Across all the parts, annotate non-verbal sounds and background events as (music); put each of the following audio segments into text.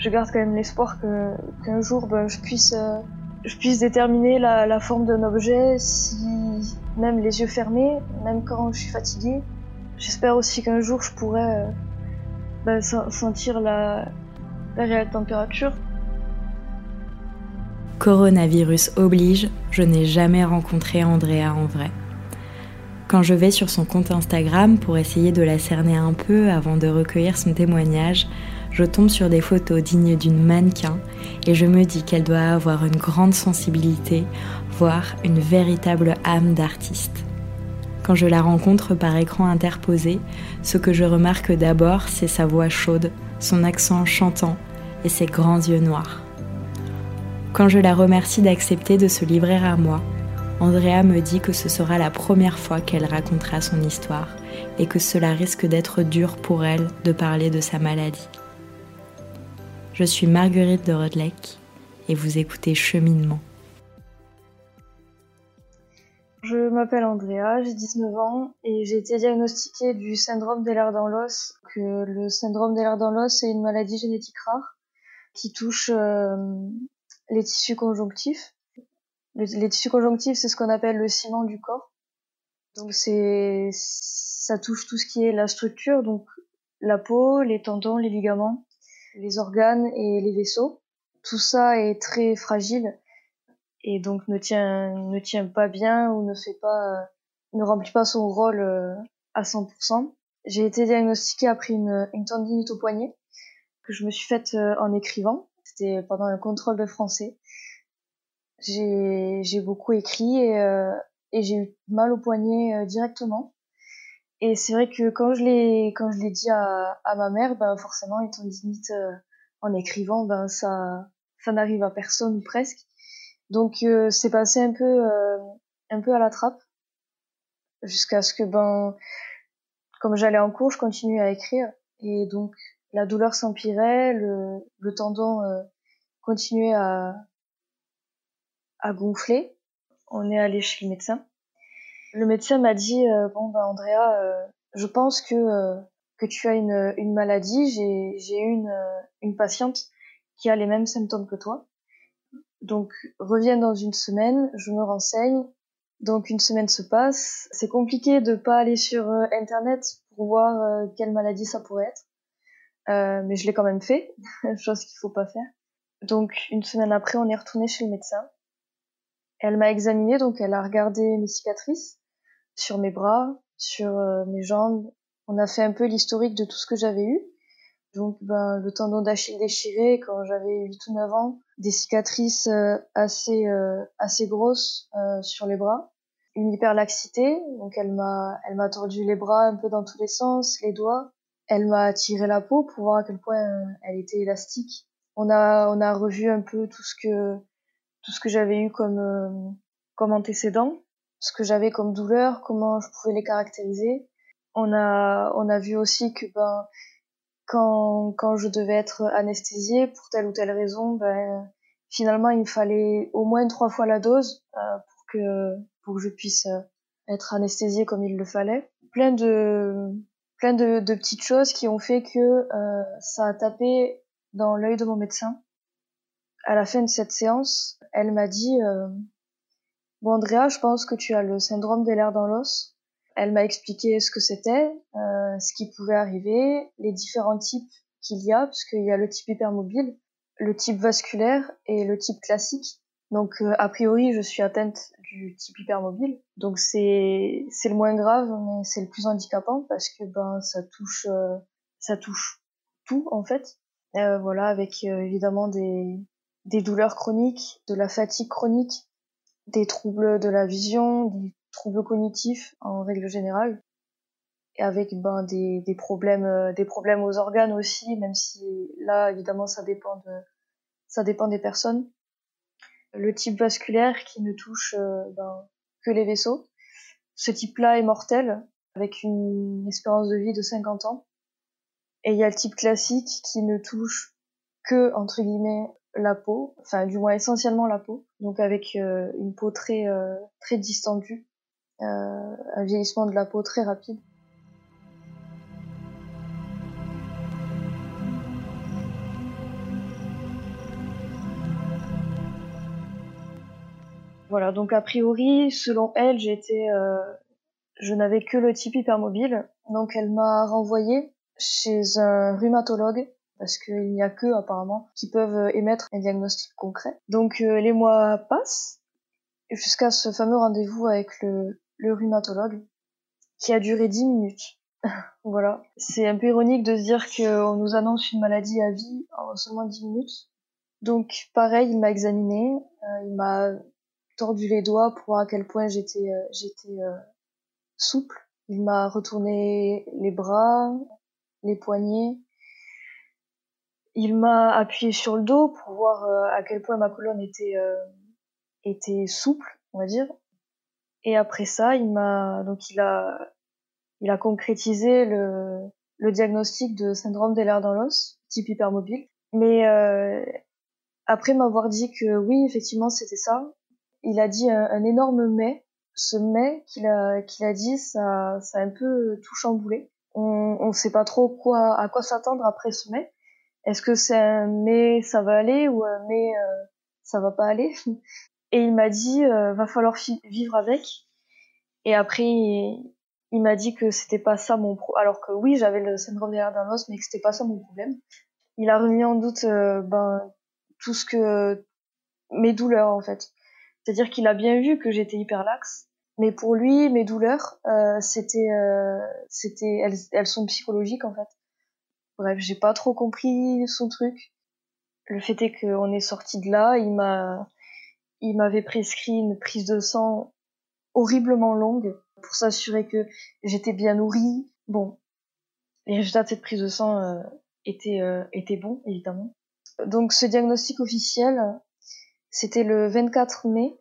je garde quand même l'espoir qu'un jour ben, je puisse euh, je puisse déterminer la, forme d'un objet même les yeux fermés, même quand je suis fatiguée. J'espère aussi qu'un jour je pourrai euh, ben, sentir la, la réelle température. Coronavirus oblige, je n'ai jamais rencontré Andrea en vrai. Quand je vais sur son compte Instagram pour essayer de la cerner un peu avant de recueillir son témoignage, je tombe sur des photos dignes d'une mannequin et je me dis qu'elle doit avoir une grande sensibilité, voire une véritable âme d'artiste. Quand je la rencontre par écran interposé, ce que je remarque d'abord, c'est sa voix chaude, son accent chantant et ses grands yeux noirs. Quand je la remercie d'accepter de se livrer à moi, Andrea me dit que ce sera la première fois qu'elle racontera son histoire et que cela risque d'être dur pour elle de parler de sa maladie. Je suis Marguerite de Rodelec et vous écoutez Cheminement. Je m'appelle Andrea, j'ai 19 ans et j'ai été diagnostiquée du syndrome des lèvres dans l'os. Le syndrome des lèvres dans l'os est une maladie génétique rare qui touche euh, les tissus conjonctifs. les tissus conjonctifs, c'est ce qu'on appelle le ciment du corps. Donc c'est ça touche tout ce qui est la structure, donc la peau, les tendons, les ligaments les organes et les vaisseaux. Tout ça est très fragile et donc ne tient ne tient pas bien ou ne fait pas ne remplit pas son rôle euh, à 100%. J'ai été diagnostiquée après une, une tendinite au poignet que je me suis faite euh, en écrivant. C'était pendant un contrôle de français. J'ai j'ai beaucoup écrit et euh, et j'ai eu mal au poignet directement. Et c'est vrai que quand je l'ai quand je l'ai dit à, à ma mère, ben forcément une tendinite euh, en écrivant, ben ça ça n'arrive à personne ou presque. Donc euh, c'est passé un peu euh, un peu à la trappe jusqu'à ce que ben comme j'allais en cours, je continuais à écrire et donc la douleur s'empirait, le, le tendon continuait à à gonfler. On est allé chez le médecin le médecin m'a dit euh, bon bah Andrea, euh, je pense que euh, que tu as une, une maladie. J'ai j'ai une une patiente qui a les mêmes symptômes que toi. Donc reviens dans une semaine, je me renseigne. Donc une semaine se passe. C'est compliqué de pas aller sur internet pour voir quelle maladie ça pourrait être. Euh, mais je l'ai quand même fait, (laughs) chose qu'il faut pas faire. Donc une semaine après, on est retourné chez le médecin. Elle m'a examiné, donc elle a regardé mes cicatrices sur mes bras, sur euh, mes jambes. On a fait un peu l'historique de tout ce que j'avais eu. Donc ben, le tendon d'Achille déchiré quand j'avais 8 ou 9 ans, des cicatrices euh, assez euh, assez grosses sur les bras, une hyperlaxité, donc elle m'a elle m'a tordu les bras un peu dans tous les sens, les doigts, elle m'a tiré la peau pour voir à quel point elle était élastique. On a on a revu un peu tout ce que tout ce que j'avais eu comme comme antécédent ce que j'avais comme douleur, comment je pouvais les caractériser. On a, on a vu aussi que ben, quand, quand je devais être anesthésiée pour telle ou telle raison, ben, finalement il me fallait au moins trois fois la dose euh, pour que pour que je puisse euh, être anesthésiée comme il le fallait. Plein de plein de, de petites choses qui ont fait que euh, ça a tapé dans l'œil de mon médecin. À la fin de cette séance, elle m'a dit euh, Bon, Andrea, je pense que tu as le syndrome des lèvres dans l'os. Elle m'a expliqué ce que c'était, euh, ce qui pouvait arriver, les différents types qu'il y a, parce qu'il y a le type hypermobile, le type vasculaire et le type classique. Donc, euh, a priori, je suis atteinte du type hypermobile. Donc, c'est c'est le moins grave, mais c'est le plus handicapant parce que ben ça touche euh, ça touche tout en fait. Euh, voilà, avec évidemment des des douleurs chroniques, de la fatigue chronique, des troubles de la vision, des troubles cognitifs en règle générale, et avec ben des, problèmes euh, des problèmes aux organes aussi, même si là évidemment ça dépend de ça dépend des personnes. Le type vasculaire qui ne touche euh, ben, que les vaisseaux. Ce type-là est mortel avec une espérance de vie de 50 ans. Et il y a le type classique qui ne touche que entre guillemets la peau, enfin du moins essentiellement la peau, donc avec euh, une peau très, euh, très distendue, euh, un vieillissement de la peau très rapide. Voilà, donc a priori, selon elle, j'étais, je n'avais que le type hypermobile, donc elle m'a renvoyée chez un rhumatologue parce qu'il n'y a que apparemment qui peuvent émettre un diagnostic concret. Donc euh, les mois passent jusqu'à ce fameux rendez-vous avec le, le rhumatologue qui a duré 10 minutes. (laughs) voilà. C'est un peu ironique de se dire qu'on nous annonce une maladie à vie en seulement 10 minutes. Donc pareil, il m'a examiné, euh, il m'a tordu les doigts pour voir à quel point j'étais euh, euh, souple. Il m'a retourné les bras, les poignets. Il m'a appuyé sur le dos pour voir à quel point ma colonne était était souple, on va dire. Et après ça, il m'a donc il a il a concrétisé le, le diagnostic de syndrome des dans l'os, type hypermobile. Mais euh, après m'avoir dit que oui, effectivement, c'était ça, il a dit un, énorme mais. Ce mais qu'il a, qu'il a dit, ça, ça a un peu tout chamboulé. On ne sait pas trop quoi, à quoi s'attendre après ce mais. Est-ce que c'est mais ça va aller ou mais euh, ça va pas aller? (laughs) Et il m'a dit, euh, va falloir vivre avec. Et après, il m'a dit que c'était pas ça mon pro alors que oui j'avais le syndrome derrière d'un mais que c'était pas ça mon problème. Il a remis en doute euh, ben tout ce que mes douleurs en fait. C'est à dire qu'il a bien vu que j'étais hyper laxe mais pour lui mes douleurs euh, c'était euh, c'était elles, elles sont psychologiques en fait bref j'ai pas trop compris son truc le fait est qu'on est sorti de là il m'a il m'avait prescrit une prise de sang horriblement longue pour s'assurer que j'étais bien nourrie. Bon, les résultats de cette prise de sang euh, étaient, euh, étaient bons, évidemment. Donc ce diagnostic officiel, c'était le 24 mai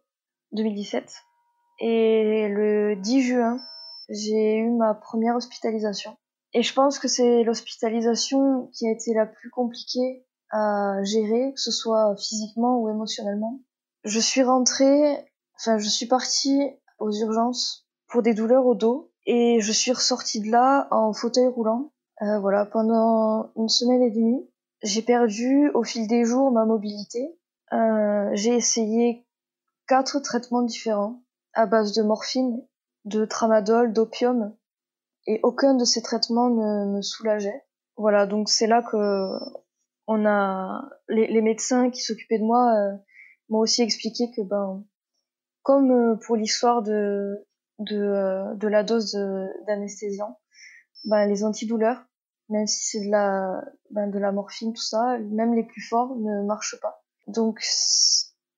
2017. Et le 10 juin, j'ai eu ma première hospitalisation. Et je pense que c'est l'hospitalisation qui a été la plus compliquée à gérer, que ce soit physiquement ou émotionnellement. Je suis rentrée, enfin je suis partie aux urgences pour des douleurs au dos et je suis ressortie de là en fauteuil roulant. Euh, voilà, pendant une semaine et demie, j'ai perdu au fil des jours ma mobilité. Euh, j'ai essayé quatre traitements différents à base de morphine, de tramadol, d'opium et aucun de ces traitements ne me soulageait. Voilà, donc c'est là que on a les, médecins qui s'occupaient de moi euh, m'ont aussi expliqué que ben comme euh, pour l'histoire de de, euh, de la dose d'anesthésiant, ben, les antidouleurs, même si c'est de la, ben, de la morphine, tout ça, même les plus forts ne marchent pas. Donc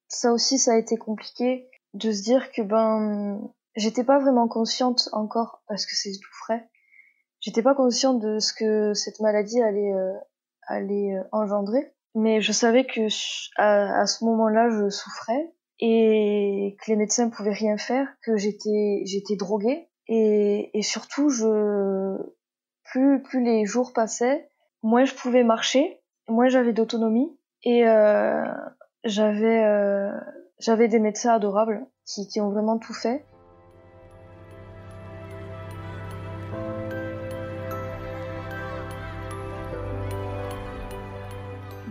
ça aussi, ça a été compliqué de se dire que ben j'étais pas vraiment consciente encore parce que c'est tout frais. J'étais pas consciente de ce que cette maladie allait euh, euh, engendrer, mais je savais que à, ce moment-là, je souffrais et que les médecins pouvaient rien faire, que j'étais droguée et, surtout plus les jours passaient, moins je pouvais marcher, moins j'avais d'autonomie et euh, j'avais des médecins adorables qui ont vraiment tout fait.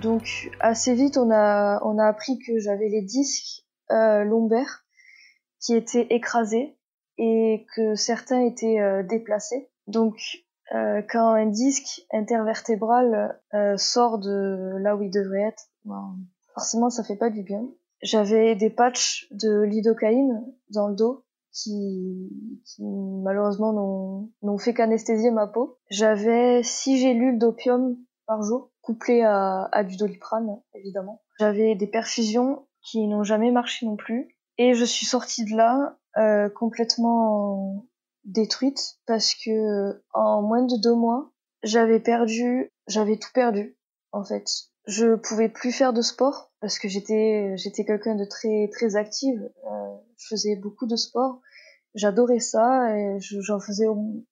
Donc assez vite on a on a appris que j'avais les disques euh, lombaires qui étaient écrasés et que certains étaient euh, déplacés. Donc euh, quand un disque intervertébral sort de là où il devrait être, ben, forcément ça fait pas du bien. J'avais des patchs de lidocaïne dans le dos qui, qui malheureusement n'ont fait qu'anesthésier ma peau. J'avais six gélules d'opium par jour, couplées à, à du doliprane, évidemment. J'avais des perfusions qui n'ont jamais marché non plus. Et je suis sortie de là euh, complètement détruite parce que en moins de deux mois, j'avais perdu, j'avais tout perdu en fait. Je pouvais plus faire de sport parce que j'étais j'étais quelqu'un de très très active. Euh, je faisais beaucoup de sport, j'adorais ça et j'en faisais au,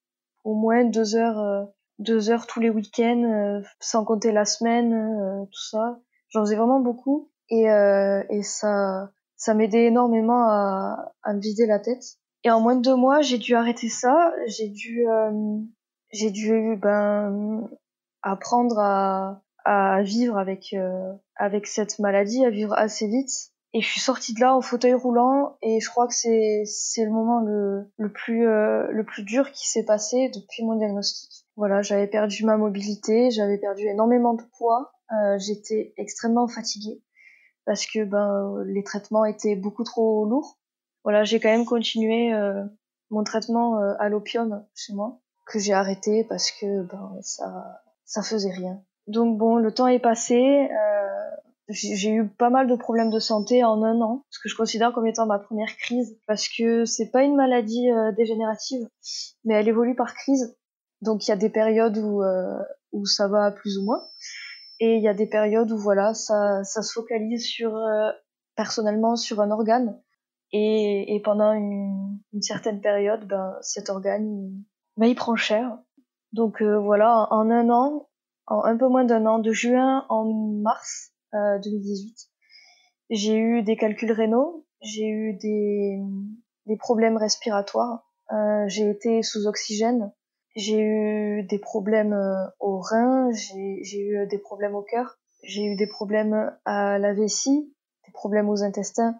au, moins deux heures euh, deux heures tous les week-ends, euh, sans compter la semaine, euh, tout ça. J'en faisais vraiment beaucoup et, euh, et ça, ça m'aidait énormément à, à me vider la tête. Et en moins de deux mois, j'ai dû arrêter ça. J'ai dû, j'ai dû ben apprendre à, à vivre avec euh, avec cette maladie, à vivre assez vite. Et je suis sortie de là en fauteuil roulant et je crois que c'est c'est le moment le, le plus euh, le plus dur qui s'est passé depuis mon diagnostic. Voilà, j'avais perdu ma mobilité, j'avais perdu énormément de poids, euh, j'étais extrêmement fatiguée parce que ben les traitements étaient beaucoup trop lourds. Voilà, j'ai quand même continué euh, mon traitement euh, à l'opium chez moi que j'ai arrêté parce que ben ça ça faisait rien. Donc bon, le temps est passé. Euh, j'ai eu pas mal de problèmes de santé en un an, ce que je considère comme étant ma première crise, parce que c'est pas une maladie euh, dégénérative, mais elle évolue par crise. Donc il y a des périodes où euh, où ça va plus ou moins, et il y a des périodes où voilà, ça ça se focalise sur euh, personnellement sur un organe, et, et pendant une, une certaine période, ben cet organe ben, il prend cher. Donc voilà, en un an, en un peu moins d'un an, de juin en mars, 2018. Euh, j'ai eu des calculs rénaux, j'ai eu des, des problèmes respiratoires, euh, j'ai été sous oxygène, j'ai eu des problèmes euh, au rein, j'ai eu des problèmes au cœur, j'ai eu des problèmes à la vessie, des problèmes aux intestins,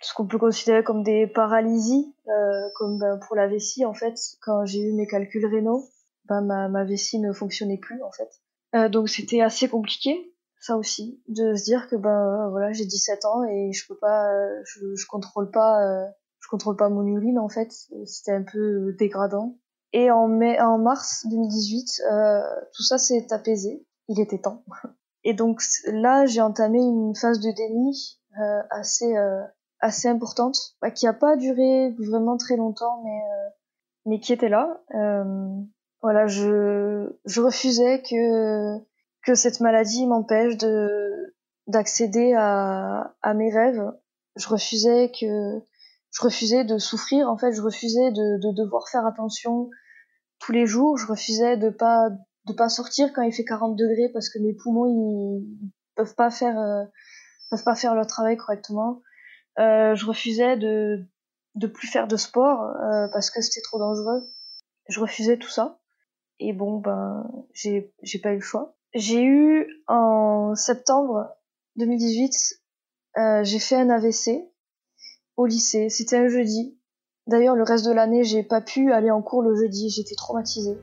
ce qu'on peut considérer comme des paralysies, euh, comme ben, pour la vessie en fait, quand j'ai eu mes calculs rénaux, ben, ma, ma vessie ne fonctionnait plus en fait. Euh, donc c'était assez compliqué ça aussi, de se dire que ben voilà, j'ai 17 ans et je peux pas, je, je contrôle pas, euh, je contrôle pas mon urine en fait. C'était un peu dégradant. Et en mai, en mars 2018, euh, tout ça s'est apaisé. Il était temps. (laughs) Et donc là, j'ai entamé une phase de déni euh, assez euh, assez importante, bah, qui a pas duré vraiment très longtemps, mais euh, mais qui était là. voilà, je je refusais que que cette maladie m'empêche de d'accéder à, à mes rêves. Je refusais que je refusais de souffrir en fait, je refusais de, de devoir faire attention tous les jours, je refusais de pas de pas sortir quand il fait 40 degrés parce que mes poumons ils peuvent pas faire euh, peuvent pas faire leur travail correctement. Euh, je refusais de de plus faire de sport euh, parce que c'était trop dangereux. Je refusais tout ça. Et bon ben j'ai j'ai pas eu le choix. J'ai eu en septembre 2018, euh, j'ai fait un AVC au lycée. C'était un jeudi. D'ailleurs, le reste de l'année, j'ai pas pu aller en cours le jeudi. J'étais traumatisée.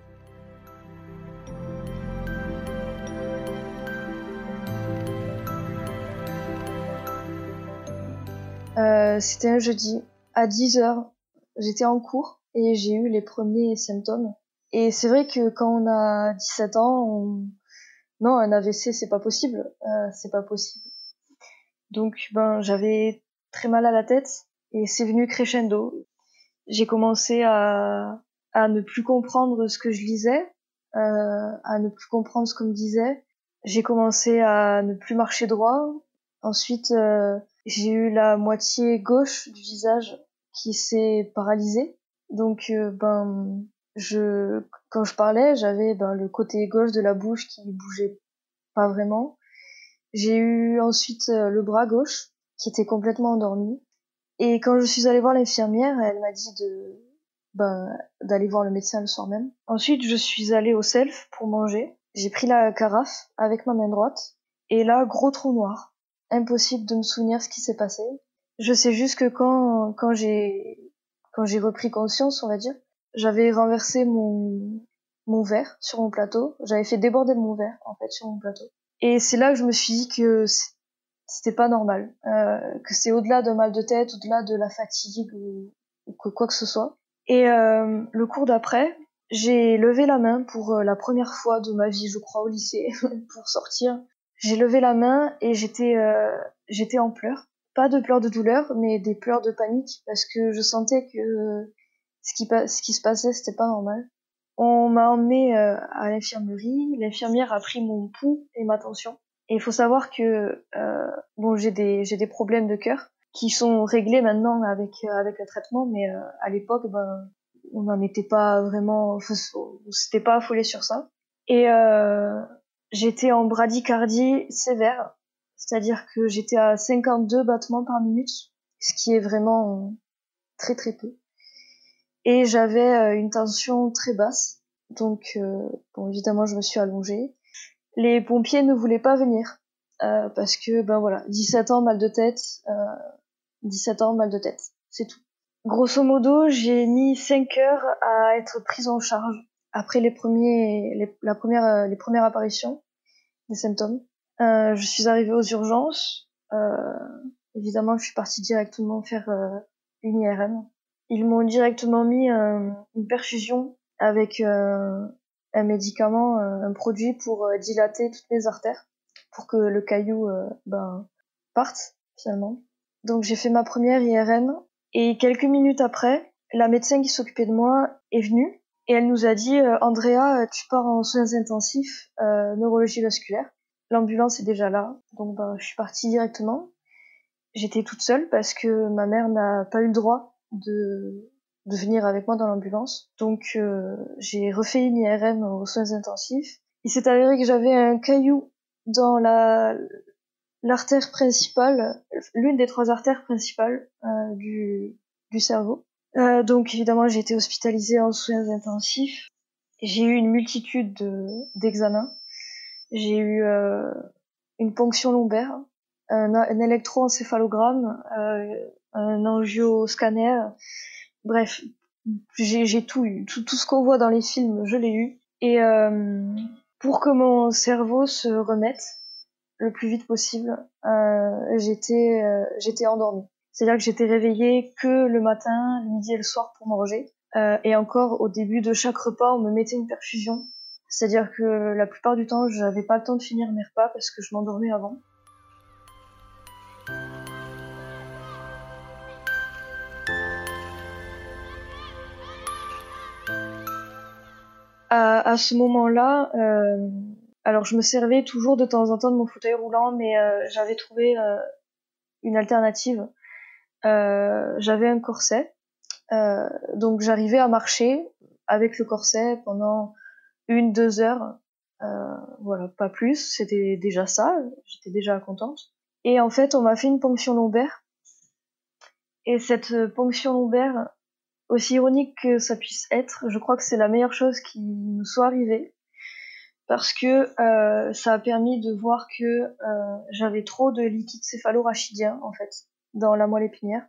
Euh, c'était un jeudi. À 10 heures, j'étais en cours et j'ai eu les premiers symptômes. Et c'est vrai que quand on a 17 ans, on, non, un AVC, c'est pas possible, euh, c'est pas possible. Donc, ben, j'avais très mal à la tête et c'est venu crescendo. J'ai commencé à, à ne plus comprendre ce que je lisais, euh, à ne plus comprendre ce qu'on me disait. J'ai commencé à ne plus marcher droit. Ensuite, euh, j'ai eu la moitié gauche du visage qui s'est paralysée. Donc, euh, ben, je, quand je parlais, j'avais ben, le côté gauche de la bouche qui bougeait pas vraiment. J'ai eu ensuite euh, le bras gauche qui était complètement endormi. Et quand je suis allée voir l'infirmière, elle m'a dit de ben, d'aller voir le médecin le soir même. Ensuite, je suis allée au self pour manger. J'ai pris la carafe avec ma main droite. Et là, gros trou noir. Impossible de me souvenir ce qui s'est passé. Je sais juste que quand, quand j'ai, quand j'ai repris conscience, on va dire, j'avais renversé mon, mon verre sur mon plateau. J'avais fait déborder mon verre, en fait, sur mon plateau. Et c'est là que je me suis dit que c'était pas normal. Euh, que c'est au-delà d'un mal de tête, au-delà de la fatigue ou, que quoi que ce soit. Et euh, le cours d'après, j'ai levé la main pour euh, la première fois de ma vie, je crois, au lycée, (laughs) pour sortir. J'ai levé la main et j'étais euh, j'étais en pleurs. Pas de pleurs de douleur, mais des pleurs de panique parce que je sentais que ce qui, ce qui se passait, c'était pas normal. On m'a emmené euh, à l'infirmerie. L'infirmière a pris mon pouls et ma tension. Et il faut savoir que euh, bon, j'ai des j'ai des problèmes de cœur qui sont réglés maintenant avec euh, avec le traitement, mais euh, à l'époque, ben, on n'en était pas vraiment, on s'était pas affolé sur ça. Et euh, j'étais en bradycardie sévère, c'est-à-dire que j'étais à 52 battements par minute, ce qui est vraiment très très peu et j'avais euh, une tension très basse. Donc, bon, évidemment, je me suis allongée. Les pompiers ne voulaient pas venir. euh, parce que ben voilà, 17 ans mal de tête, euh, 17 ans mal de tête, c'est tout. Grosso modo, j'ai mis 5 heures à être prise en charge après les premiers, la première, euh, les premières apparitions des symptômes. Euh, je suis arrivée aux urgences. Euh, évidemment, je suis partie directement faire euh, une IRM. Ils m'ont directement mis une perfusion avec un médicament, un produit pour dilater toutes mes artères, pour que le caillou ben, parte finalement. Donc j'ai fait ma première IRM et quelques minutes après, la médecin qui s'occupait de moi est venue et elle nous a dit euh, Andrea, tu pars en soins intensifs, euh, neurologie vasculaire. L'ambulance est déjà là, donc ben, je suis partie directement. J'étais toute seule parce que ma mère n'a pas eu le droit de, de venir avec moi dans l'ambulance. Donc euh, j'ai refait une IRM aux soins intensifs. Il s'est avéré que j'avais un caillou dans la l'artère principale, l'une des trois artères principales euh, du, du cerveau. Euh, donc évidemment, j'ai été hospitalisée en soins intensifs. J'ai eu une multitude d'examens. j'ai eu euh, une ponction lombaire, un, un électroencéphalogramme, euh, un angioscanner. Bref, j'ai tout eu. Tout, tout ce qu'on voit dans les films, je l'ai eu. Et euh, pour que mon cerveau se remette le plus vite possible, euh, j'étais euh, j'étais endormie. C'est-à-dire que j'étais réveillée que le matin, le midi et le soir pour manger. Euh, et encore, au début de chaque repas, on me mettait une perfusion. C'est-à-dire que la plupart du temps, j'avais pas le temps de finir mes repas parce que je m'endormais avant. À, à ce moment-là, euh, alors je me servais toujours de temps en temps de mon fauteuil roulant, mais euh, j'avais trouvé euh, une alternative euh, j'avais un corset. Euh, donc j'arrivais à marcher avec le corset pendant une, deux heures. Euh, voilà, pas plus. C'était déjà ça. J'étais déjà contente. Et en fait, on m'a fait une ponction lombaire. Et cette ponction lombaire, aussi ironique que ça puisse être, je crois que c'est la meilleure chose qui nous soit arrivée parce que euh, ça a permis de voir que euh, j'avais trop de liquide céphalorachidien en fait dans la moelle épinière.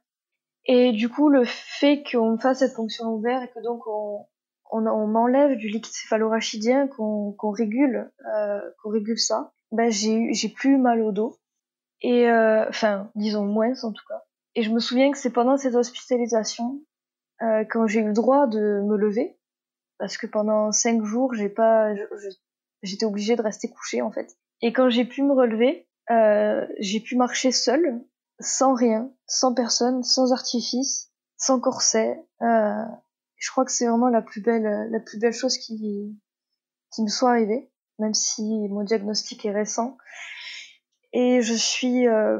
Et du coup, le fait qu'on me fasse cette ponction lombaire et que donc on, on, on m'enlève du liquide céphalorachidien, qu'on régule, euh, qu'on régule ça, ben j'ai j'ai plus mal au dos. Et euh, enfin, disons moins en tout cas. Et je me souviens que c'est pendant cette hospitalisation, euh, quand j'ai eu le droit de me lever, parce que pendant cinq jours, j'ai pas, j'étais obligée de rester couchée en fait. Et quand j'ai pu me relever, euh, j'ai pu marcher seule sans rien, sans personne, sans artifice, sans corset. Euh, je crois que c'est vraiment la plus belle, la plus belle chose qui, qui me soit arrivée, même si mon diagnostic est récent. Et je suis euh,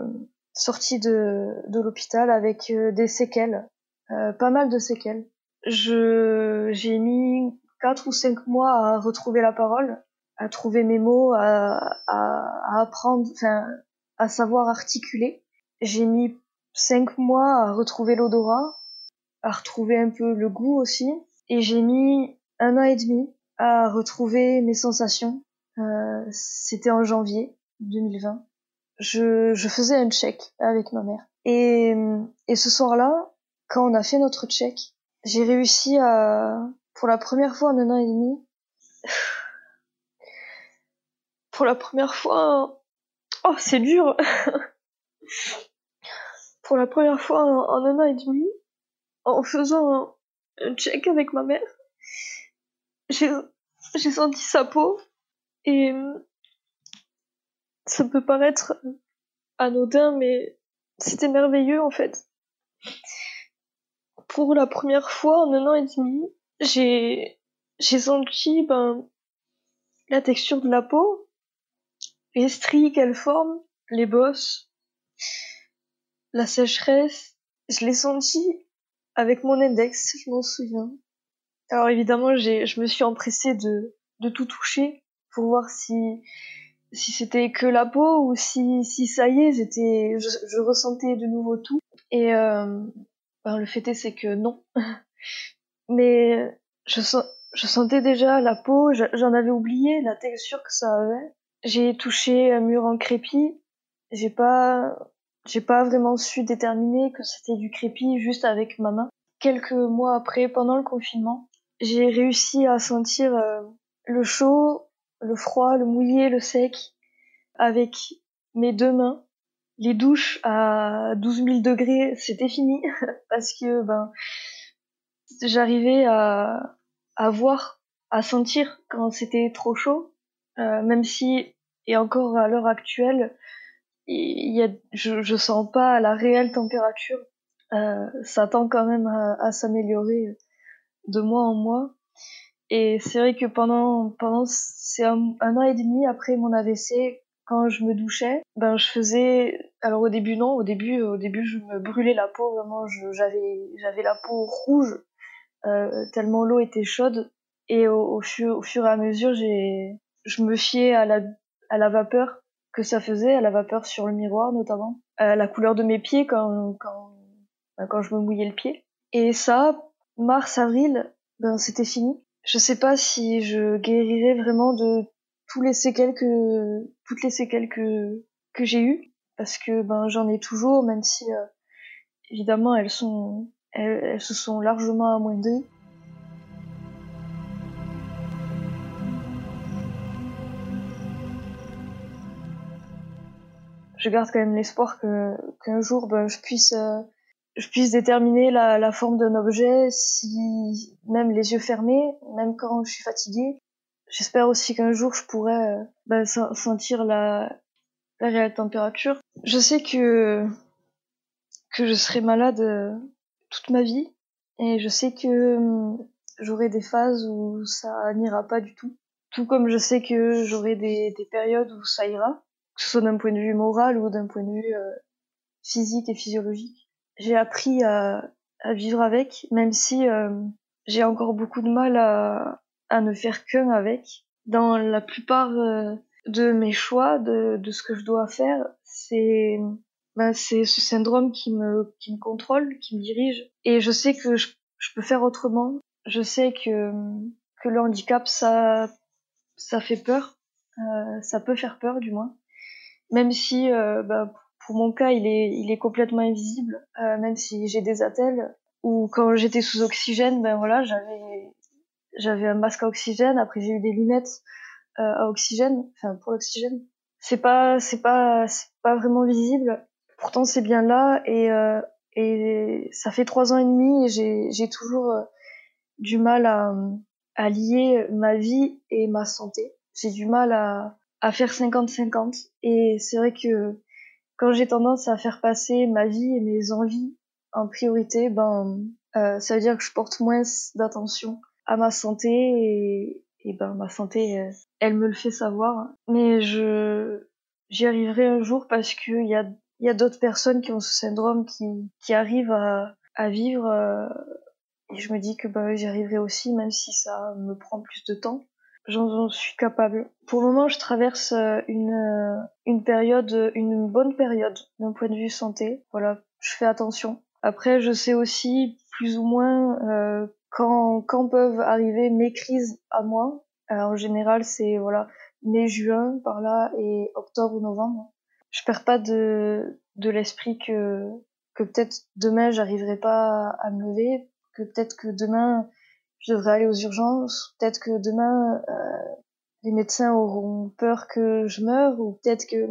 sortie de, de l'hôpital avec euh, des séquelles, euh, pas mal de séquelles. Je, j'ai mis quatre ou cinq mois à retrouver la parole, à trouver mes mots, à, à, à apprendre, enfin, à savoir articuler. J'ai mis cinq mois à retrouver l'odorat, à retrouver un peu le goût aussi, et j'ai mis un an et demi à retrouver mes sensations. Euh, C'était en janvier 2020. Je, je faisais un check avec ma mère. Et, et ce soir-là, quand on a fait notre check, j'ai réussi à, pour la première fois en un an et demi, pour la première fois, oh c'est dur (laughs) pour la première fois en, un an et demi, en faisant un, check avec ma mère, j'ai, j'ai senti sa peau et ça peut paraître anodin, mais c'était merveilleux en fait. Pour la première fois en un an et demi, j'ai, j'ai senti ben, la texture de la peau, les stries qu'elle forme, les bosses, la sécheresse, je l'ai senti avec mon index, je m'en souviens. Alors évidemment, j'ai, je me suis empressée de, de tout toucher pour voir si, si c'était que la peau ou si, si ça y est, j'étais, je, ressentais de nouveau tout. Et euh, le fait est, c'est que non. (laughs) Mais je, sentais déjà la peau, j'en avais oublié la texture que ça avait. J'ai touché un mur en crépi. J'ai pas, j'ai pas vraiment su déterminer que c'était du crépi juste avec ma main. Quelques mois après, pendant le confinement, j'ai réussi à sentir euh, le chaud, le froid, le mouillé, le sec avec mes deux mains. Les douches à 12 000 degrés, c'était fini (laughs) parce que ben j'arrivais à, à voir, à sentir quand c'était trop chaud, euh, même si et encore à l'heure actuelle, il y a, je, je sens pas la réelle température. Euh, ça tend quand même à, à s'améliorer de mois en mois. Et c'est vrai que pendant pendant c'est un, un, an et demi après mon AVC, quand je me douchais, ben je faisais alors au début non, au début au début je me brûlais la peau vraiment, j'avais j'avais la peau rouge euh, tellement l'eau était chaude et au, fur, fur et à mesure j'ai je me fiais à la à la vapeur que ça faisait, à la vapeur sur le miroir notamment, à la couleur de mes pieds quand quand ben, quand je me mouillais le pied. Et ça, mars avril, ben c'était fini je sais pas si je guérirai vraiment de les séquelles que toutes les séquelles que que j'ai eues parce que ben j'en ai toujours même si euh, évidemment elles sont elles, elles, se sont largement amoindries. Je garde quand même l'espoir que qu'un jour ben, je puisse euh, je puisse déterminer la, la forme d'un objet si même les yeux fermés, même quand je suis fatiguée. J'espère aussi qu'un jour je pourrai euh, bah, sentir la, la réelle température. Je sais que que je serai malade euh, toute ma vie et je sais que hum, j'aurai des phases où ça n'ira pas du tout. Tout comme je sais que j'aurai des, des périodes où ça ira, que ce soit d'un point de vue moral ou d'un point de vue euh, physique et physiologique j'ai appris à, à, vivre avec, même si j'ai encore beaucoup de mal à, à ne faire qu'un avec. Dans la plupart euh, de mes choix, de, de, ce que je dois faire, c'est ben, c'est ce syndrome qui me qui me contrôle, qui me dirige. Et je sais que je, je peux faire autrement. Je sais que que le handicap ça ça fait peur, euh, ça peut faire peur du moins. Même si euh, ben, pour mon cas, il est, il est complètement invisible, euh, même si j'ai des attelles. Ou quand j'étais sous oxygène, ben voilà, j'avais, j'avais un masque à oxygène. Après, j'ai eu des lunettes euh, à oxygène, enfin pour l'oxygène. C'est pas, c'est pas, c'est pas vraiment visible. Pourtant, c'est bien là et euh, et ça fait trois ans et demi j'ai, j'ai toujours euh, du mal à, à lier ma vie et ma santé. J'ai du mal à, à faire 50-50 et c'est vrai que quand j'ai tendance à faire passer ma vie et mes envies en priorité, ben euh, ça veut dire que je porte moins d'attention à ma santé et, et ben ma santé euh, elle me le fait savoir. Mais je j'y arriverai un jour parce que il y a il y a d'autres personnes qui ont ce syndrome qui qui arrivent à à vivre euh, et je me dis que ben j'y arriverai aussi même si ça me prend plus de temps j'en suis capable. Pour le moment, je traverse euh, une, une période, une bonne période d'un point de vue santé. Voilà, je fais attention. Après, je sais aussi plus ou moins euh, quand, quand peuvent arriver mes crises à moi. Alors, en général, c'est voilà mai-juin par là et octobre-novembre. Je perds pas de, de l'esprit que, que peut-être demain j'arriverai pas à me lever, que peut-être que demain je devrais aller aux urgences. Peut-être que demain, euh, les médecins auront peur que je meure, ou peut-être que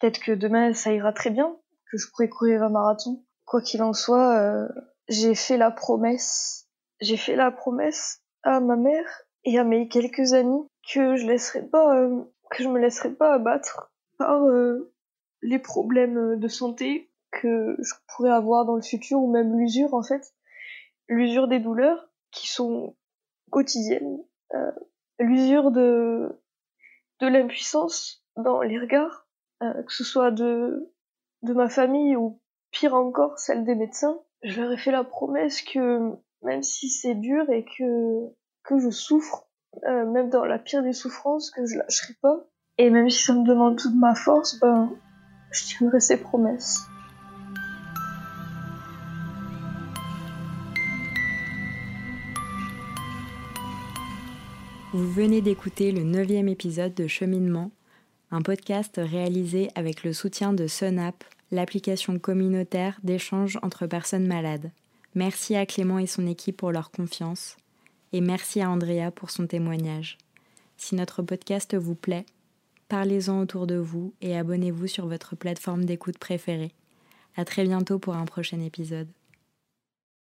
peut-être que demain ça ira très bien, que je pourrai courir un marathon. Quoi qu'il en soit, euh, j'ai fait la promesse, j'ai fait la promesse à ma mère et à mes quelques amis que je laisserai pas, euh, que je me laisserai pas abattre par euh, les problèmes de santé que je pourrais avoir dans le futur ou même l'usure en fait, l'usure des douleurs qui sont quotidiennes, euh, l'usure de de l'impuissance dans les regards, que ce soit de de ma famille ou pire encore celle des médecins. Je leur ai fait la promesse que même si c'est dur et que je souffre, euh, même dans la pire des souffrances, que je lâcherai pas. Et même si ça me demande toute ma force, ben je tiendrai ces promesses. Vous venez d'écouter le neuvième épisode de Cheminement, un podcast réalisé avec le soutien de SunApp, l'application communautaire d'échange entre personnes malades. Merci à Clément et son équipe pour leur confiance et merci à Andrea pour son témoignage. Si notre podcast vous plaît, parlez-en autour de vous et abonnez-vous sur votre plateforme d'écoute préférée. À très bientôt pour un prochain épisode.